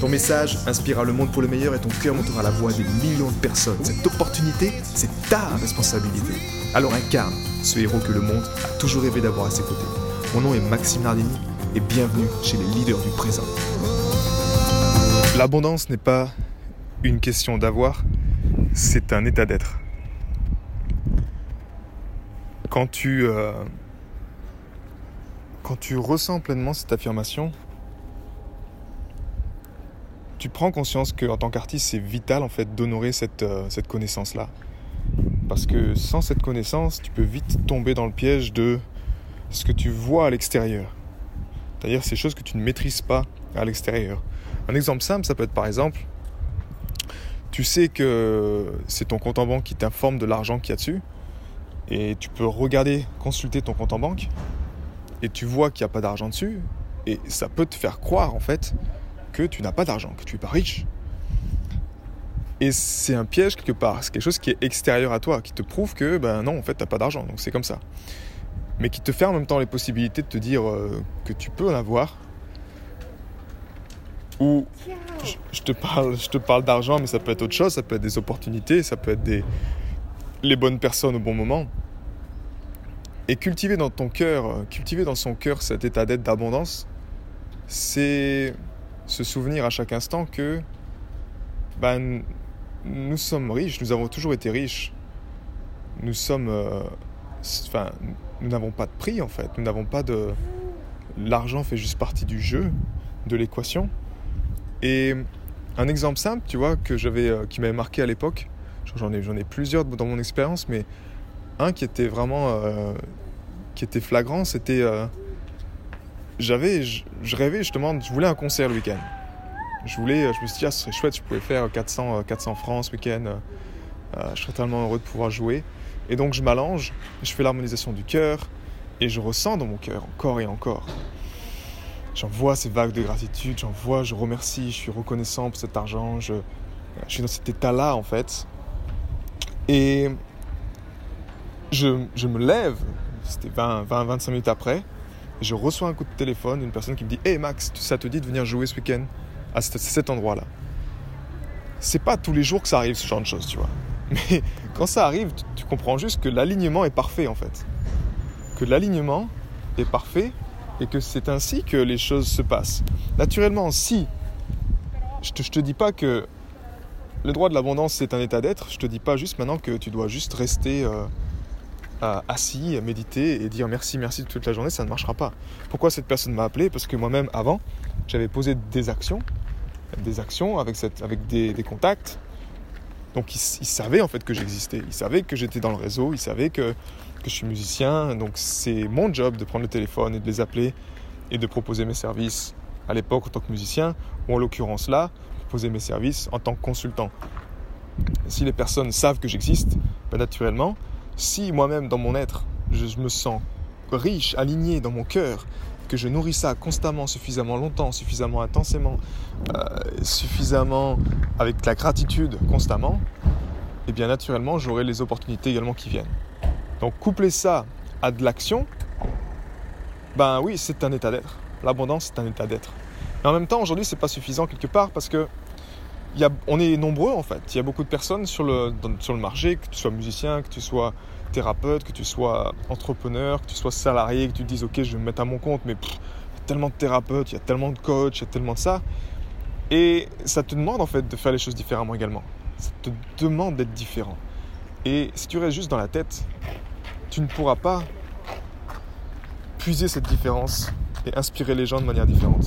Ton message inspirera le monde pour le meilleur et ton cœur montera la voix des millions de personnes. Cette opportunité, c'est ta responsabilité. Alors incarne ce héros que le monde a toujours rêvé d'avoir à ses côtés. Mon nom est Maxime Nardini et bienvenue chez les leaders du présent. L'abondance n'est pas une question d'avoir, c'est un état d'être. Quand tu, euh, quand tu ressens pleinement cette affirmation, tu prends conscience qu'en tant qu'artiste, c'est vital en fait d'honorer cette, euh, cette connaissance-là. Parce que sans cette connaissance, tu peux vite tomber dans le piège de ce que tu vois à l'extérieur. C'est-à-dire ces choses que tu ne maîtrises pas à l'extérieur. Un exemple simple, ça peut être par exemple, tu sais que c'est ton compte en banque qui t'informe de l'argent qu'il y a dessus, et tu peux regarder, consulter ton compte en banque, et tu vois qu'il n'y a pas d'argent dessus, et ça peut te faire croire en fait que tu n'as pas d'argent, que tu n'es pas riche. Et c'est un piège quelque part, c'est quelque chose qui est extérieur à toi, qui te prouve que ben non, en fait, tu n'as pas d'argent, donc c'est comme ça. Mais qui te fait en même temps les possibilités de te dire euh, que tu peux en avoir. Ou je, te parle, je te parle d'argent, mais ça peut être autre chose, ça peut être des opportunités, ça peut être des, les bonnes personnes au bon moment. Et cultiver dans ton cœur, cultiver dans son cœur cet état d'être d'abondance, c'est se souvenir à chaque instant que ben, nous sommes riches, nous avons toujours été riches. Nous sommes. Euh, nous n'avons pas de prix en fait. Nous n'avons pas de. L'argent fait juste partie du jeu, de l'équation. Et un exemple simple, tu vois, que j'avais, euh, qui m'avait marqué à l'époque, j'en ai, j'en ai plusieurs dans mon expérience, mais un qui était vraiment. Euh, qui était flagrant, c'était j'avais, je, rêvais justement, je voulais un concert le week-end. Je voulais, je me suis dit, ah, ce serait chouette, je pouvais faire 400, 400 euh, francs ce week-end. Euh, euh, je serais tellement heureux de pouvoir jouer. Et donc je m'allonge, je fais l'harmonisation du cœur et je ressens dans mon cœur encore et encore. J'en vois ces vagues de gratitude, j'en vois, je remercie, je suis reconnaissant pour cet argent, je, je suis dans cet état-là en fait. Et je, je me lève, c'était 20, 20, 25 minutes après, je reçois un coup de téléphone d'une personne qui me dit Hey Max, ça te dit de venir jouer ce week-end à cet endroit-là? C'est pas tous les jours que ça arrive ce genre de choses, tu vois. Mais quand ça arrive, tu, comprends juste que l'alignement est parfait en fait. Que l'alignement est parfait et que c'est ainsi que les choses se passent. Naturellement, si je te, te dis pas que le droit de l'abondance c'est un état d'être, je te dis pas juste maintenant que tu dois juste rester. Euh, assis, à méditer et dire merci, merci toute la journée, ça ne marchera pas. Pourquoi cette personne m'a appelé? Parce que moi-même, avant, j'avais posé des actions, des actions avec, avec des, contacts. Donc ils, savaient en fait que j'existais, ils savaient que j'étais dans le réseau, ils savaient que, que je suis musicien. Donc c'est mon job de prendre le téléphone et de les appeler et de proposer mes services à l'époque en tant que musicien, ou en l'occurrence là, proposer mes services en tant que consultant. Si les personnes savent que j'existe, ben naturellement, si moi-même dans mon être, je me sens riche, aligné dans mon cœur, que je nourris ça constamment, suffisamment longtemps, suffisamment intensément, euh, suffisamment avec la gratitude constamment, et eh bien naturellement j'aurai les opportunités également qui viennent. Donc coupler ça à de l'action, ben oui, c'est un état d'être. L'abondance, c'est un état d'être. Mais en même temps, aujourd'hui, c'est pas suffisant quelque part parce que on est nombreux en fait. Il y a beaucoup de personnes sur le, sur le marché, que tu sois musicien, que tu sois thérapeute, que tu sois entrepreneur, que tu sois salarié, que tu dises ok je vais me mettre à mon compte, mais il y a tellement de thérapeutes, il y a tellement de coachs, il y a tellement de ça. Et ça te demande en fait de faire les choses différemment également. Ça te demande d'être différent. Et si tu restes juste dans la tête, tu ne pourras pas puiser cette différence et inspirer les gens de manière différente.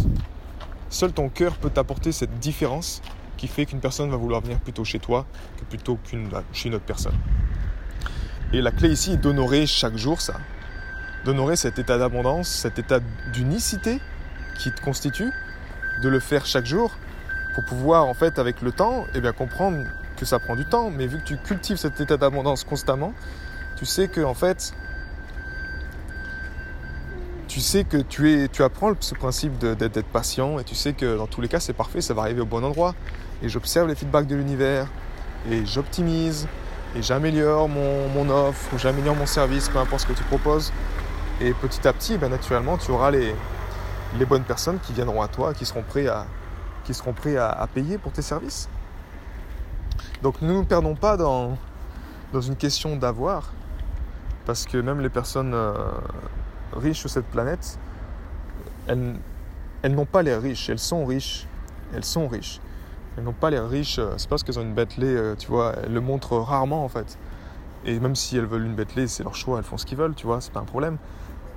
Seul ton cœur peut t'apporter cette différence qui fait qu'une personne va vouloir venir plutôt chez toi que plutôt qu'une bah, chez une autre personne. Et la clé ici est d'honorer chaque jour ça, d'honorer cet état d'abondance, cet état d'unicité qui te constitue, de le faire chaque jour pour pouvoir en fait avec le temps eh bien, comprendre que ça prend du temps, mais vu que tu cultives cet état d'abondance constamment, tu sais que en fait tu sais que tu, es, tu apprends ce principe d'être patient et tu sais que dans tous les cas c'est parfait, ça va arriver au bon endroit. Et j'observe les feedbacks de l'univers et j'optimise et j'améliore mon, offre ou j'améliore mon service, peu importe ce que tu proposes. Et petit à petit, ben, naturellement, tu auras les, les bonnes personnes qui viendront à toi, qui seront prêts à, qui seront prêts à, payer pour tes services. Donc ne nous perdons pas dans, dans une question d'avoir, parce que même les personnes euh, riches sur cette planète, elles, elles n'ont pas l'air riches, elles sont riches, elles sont riches. N'ont pas l'air riches, euh, c'est parce qu'elles ont une Bentley, euh, tu vois, elles le montrent rarement en fait. Et même si elles veulent une Bentley, c'est leur choix, elles font ce qu'ils veulent, tu vois, c'est pas un problème.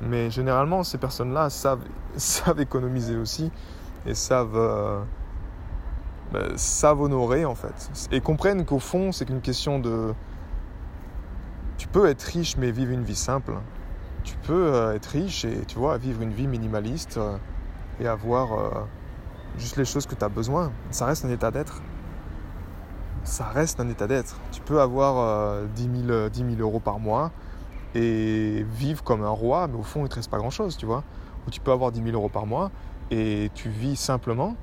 Mais généralement, ces personnes-là savent, savent économiser aussi et savent, euh, ben, savent honorer en fait. Et comprennent qu'au fond, c'est qu'une question de. Tu peux être riche mais vivre une vie simple tu peux être riche et tu vois, vivre une vie minimaliste et avoir juste les choses que tu as besoin. Ça reste un état d'être. Ça reste un état d'être. Tu peux avoir 10 000, 10 euros par mois et vivre comme un roi, mais au fond, il ne te reste pas grand-chose, tu vois. Ou tu peux avoir 10 000 euros par mois et tu vis simplement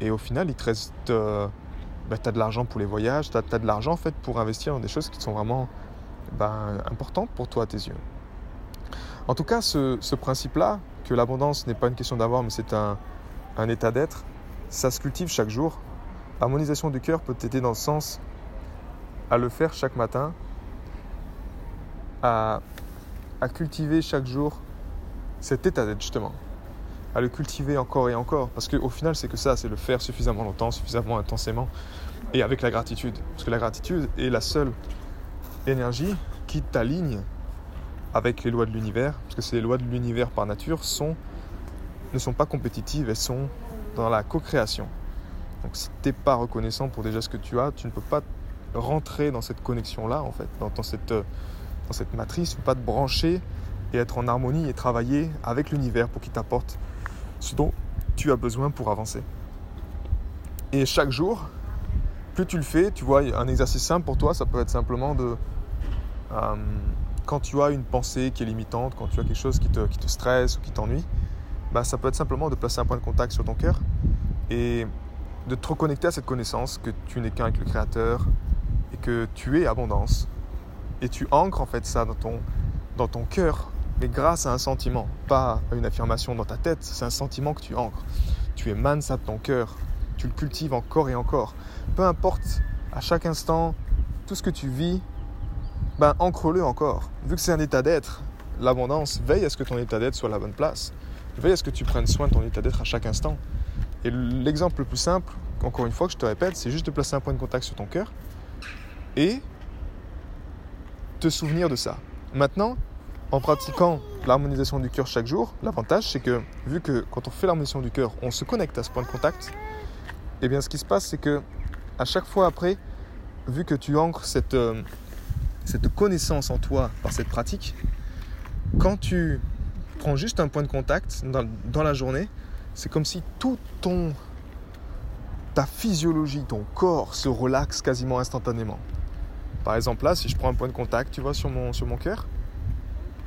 et au final, il te reste... Bah, tu as de l'argent pour les voyages, tu as, de l'argent en fait pour investir dans des choses qui sont vraiment ben, importantes pour toi à tes yeux. En tout cas, ce, principe-là, que l'abondance n'est pas une question d'avoir, mais c'est un, état d'être, ça se cultive chaque jour. L'harmonisation du cœur peut t'aider dans le sens à le faire chaque matin, à, cultiver chaque jour cet état d'être justement, à le cultiver encore et encore, parce qu'au final c'est que ça, c'est le faire suffisamment longtemps, suffisamment intensément, et avec la gratitude, parce que la gratitude est la seule énergie qui t'aligne avec les lois de l'univers, parce que ces lois de l'univers par nature sont, ne sont pas compétitives, elles sont dans la co-création. Donc si tu n'es pas reconnaissant pour déjà ce que tu as, tu ne peux pas rentrer dans cette connexion-là, en fait, dans, cette, dans cette matrice, tu ne peux pas te brancher et être en harmonie et travailler avec l'univers pour qu'il t'apporte ce dont tu as besoin pour avancer. Et chaque jour, plus tu le fais, tu vois, un exercice simple pour toi, ça peut être simplement de... Euh, quand tu as une pensée qui est limitante, quand tu as quelque chose qui te, qui te stresse ou qui t'ennuie, bah, ça peut être simplement de placer un point de contact sur ton cœur et de te reconnecter à cette connaissance que tu n'es qu'un avec le Créateur et que tu es abondance. Et tu ancres en fait ça dans ton, dans ton cœur, mais grâce à un sentiment, pas à une affirmation dans ta tête, c'est un sentiment que tu ancres. Tu émanes ça de ton cœur, tu le cultives encore et encore. Peu importe, à chaque instant, tout ce que tu vis, ben ancre-le encore. Vu que c'est un état d'être, l'abondance, veille à ce que ton état d'être soit à la bonne place. Veille à ce que tu prennes soin de ton état d'être à chaque instant? Et l'exemple le plus simple, encore une fois que je te répète, c'est juste de placer un point de contact sur ton cœur et te souvenir de ça. Maintenant, en pratiquant l'harmonisation du cœur chaque jour, l'avantage c'est que vu que quand on fait l'harmonisation du cœur, on se connecte à ce point de contact, et eh bien ce qui se passe c'est que à chaque fois après, vu que tu ancres cette, euh, cette connaissance en toi par cette pratique, quand tu prends juste un point de contact dans, la journée, c'est comme si tout ton ta physiologie, ton corps se relaxe quasiment instantanément. Par exemple là, si je prends un point de contact, tu vois, sur mon, cœur,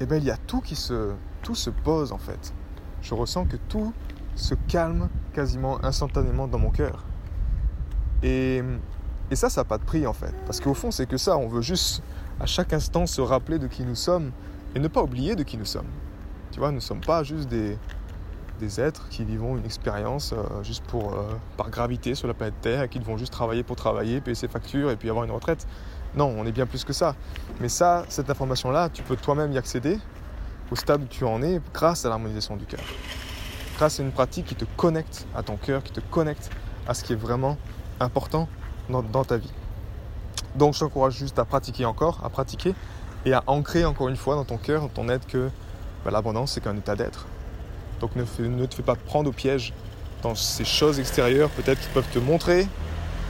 eh bien il y a tout qui se, tout se pose en fait. Je ressens que tout se calme quasiment instantanément dans mon cœur. Et, et ça, ça n'a pas de prix en fait. Parce qu'au fond, c'est que ça, on veut juste à chaque instant se rappeler de qui nous sommes et ne pas oublier de qui nous sommes. Tu vois, nous ne sommes pas juste des, des êtres qui vivons une expérience euh, juste pour, euh, par gravité sur la planète Terre qui vont juste travailler pour travailler, payer ses factures et puis avoir une retraite. Non, on est bien plus que ça. Mais ça, cette information-là, tu peux toi-même y accéder au stade où tu en es grâce à l'harmonisation du cœur. Grâce à une pratique qui te connecte à ton cœur, qui te connecte à ce qui est vraiment important dans ta vie. Donc je t'encourage juste à pratiquer encore, à pratiquer et à ancrer encore une fois dans ton cœur, dans ton être que bah, l'abondance c'est qu'un état d'être. Donc ne, te fais pas prendre au piège dans ces choses extérieures peut-être qui peuvent te montrer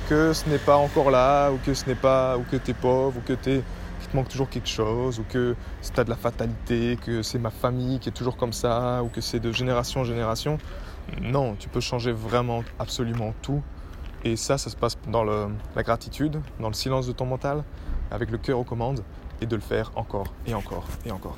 que ce n'est pas encore là ou que ce n'est pas ou que tu es pauvre ou que tu qu'il te manque toujours quelque chose ou que c'est de la fatalité, que c'est ma famille qui est toujours comme ça ou que c'est de génération en génération. Non, tu peux changer vraiment absolument tout Et ça, ça se passe dans la gratitude, dans le silence de ton mental, avec le cœur aux commandes, et de le faire encore et encore et encore.